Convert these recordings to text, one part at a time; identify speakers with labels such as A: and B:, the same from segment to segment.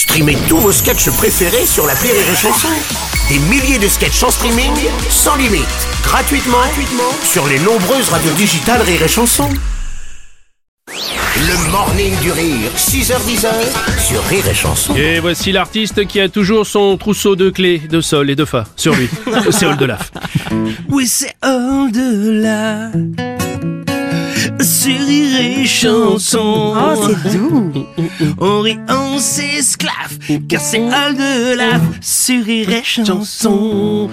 A: Streamez tous vos sketchs préférés sur la Rire et Chanson. Des milliers de sketchs en streaming, sans limite, gratuitement, gratuitement sur les nombreuses radios digitales Rire et Chanson. Le morning du rire, 6h10 sur Rire et Chanson.
B: Et voici l'artiste qui a toujours son trousseau de clés, de sol et de fa sur lui. C'est Oldelaf.
C: Oui, c'est au-delà. Sur Chanson.
D: Oh, c'est doux.
C: On rit, on s'esclave, car c'est au-delà. Sur Rire et chanson.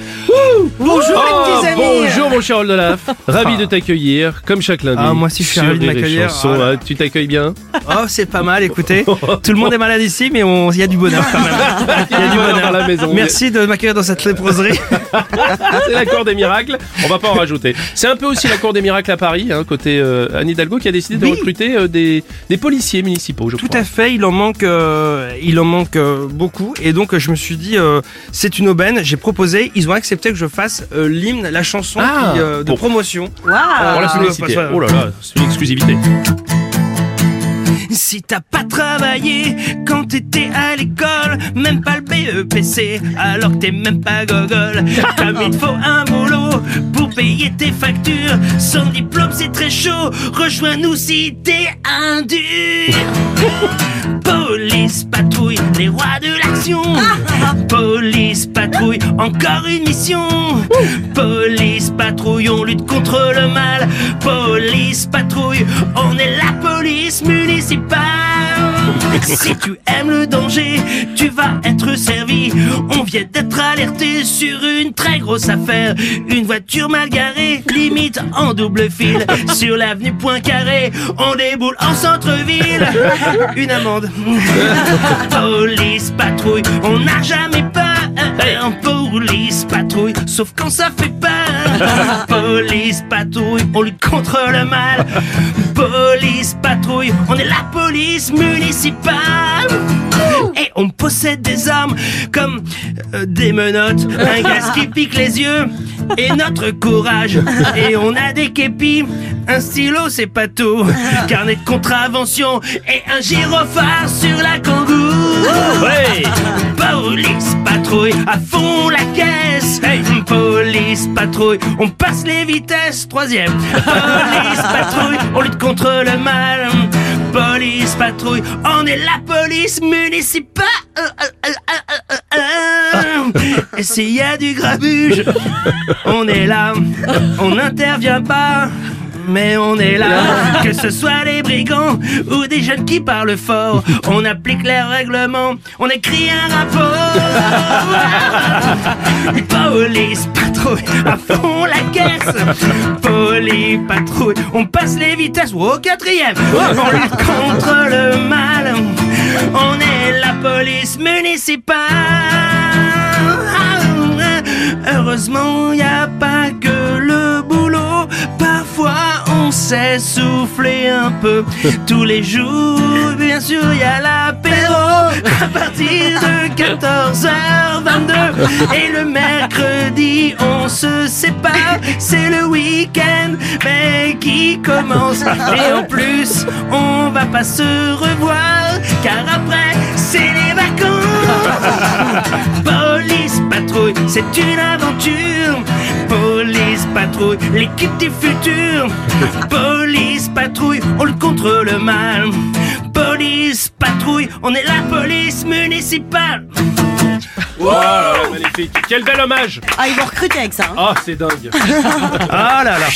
D: Bonjour
B: Oh,
D: les petits amis.
B: bonjour mon cher Oldelaf. Ravi de t'accueillir, comme chaque lundi.
C: Ah, moi aussi, je suis ravi de m'accueillir.
B: Chanson.
C: Ah.
B: Ah, tu t'accueilles bien
C: Oh, c'est pas mal, écoutez. Tout le monde est malade ici, mais on- il y a du bonheur quand même. Il y a du bonheur
B: dans la maison.
C: Merci de m'accueillir dans cette léproserie.
B: C'est la cour des miracles. On va pas en rajouter. C'est un peu aussi la cour des miracles à Paris, hein, côté euh, Anne Hidalgo qui a décidé de
C: Oui.
B: recruter euh, des, des policiers municipaux, je
C: Tout
B: crois.
C: à fait, il en manque, euh, il en manque euh, beaucoup, et donc je me suis dit, euh, c'est une aubaine. J'ai proposé, ils ont accepté que je fasse euh, l'hymne, la chanson
B: Ah,
C: qui, euh, de
B: bon.
C: promotion.
B: La
C: que-
B: Oh là là, c'est une exclusivité.
C: Si t'as pas travaillé quand t'étais à l'école, même pas le BEPC, alors que t'es même pas gogol. Comme il te faut un boulot pour payer tes factures, sans diplôme c'est très chaud. Rejoins-nous si t'es un dur. Police patrouille, les rois de l'action. Police patrouille, encore une mission. Police patrouille, on lutte contre le mal. Police patrouille, on est la police municipale. Si tu aimes le danger, tu vas être servi. On vient d'être alerté sur une très grosse affaire. Une voiture mal garée, limite en double fil. Sur l'avenue Poincaré, on déboule en centre-ville. Une amende. Police patrouille, on n'a jamais peur. Police patrouille, sauf quand ça fait peur. Police patrouille, on lutte contre le mal. Police patrouille, on est la police municipale. Et on possède des armes comme euh, des menottes, un gaz qui pique les yeux et notre courage. Et on a des képis, un stylo c'est pas tout, carnet de contravention et un gyrophare sur la kangou. Police patrouille à fond la caisse. Police patrouille, on passe les vitesses. Troisième. Police patrouille, on lutte contre le mal. Police patrouille, on est la police municipale. Et s'il y a du grabuge, on est là, on n'intervient pas. Mais on est là, que ce soit les brigands ou des jeunes qui parlent fort, on applique les règlements, on écrit un rapport. Police patrouille à fond la caisse. Police patrouille, on passe les vitesses au quatrième. On lutte contre le mal. On est la police municipale. Heureusement, y a pas Parfois, on sait souffler un peu. Tous les jours, bien sûr, y a l'apéro. À partir de 14h22. Et le mercredi, on se sépare. C'est le week-end, mais qui commence. Et en plus, on va pas se revoir. Car après, c'est les vacances. Police patrouille, c'est une aventure. Police patrouille, l'équipe du futur. Police patrouille, on lutte contre le mal. Police patrouille, on est la police municipale.
B: Oh là là, magnifique. Quel bel hommage.
D: Ah, ils vont recruter avec ça. hein.
B: Ah, c'est dingue.
C: Ah là là.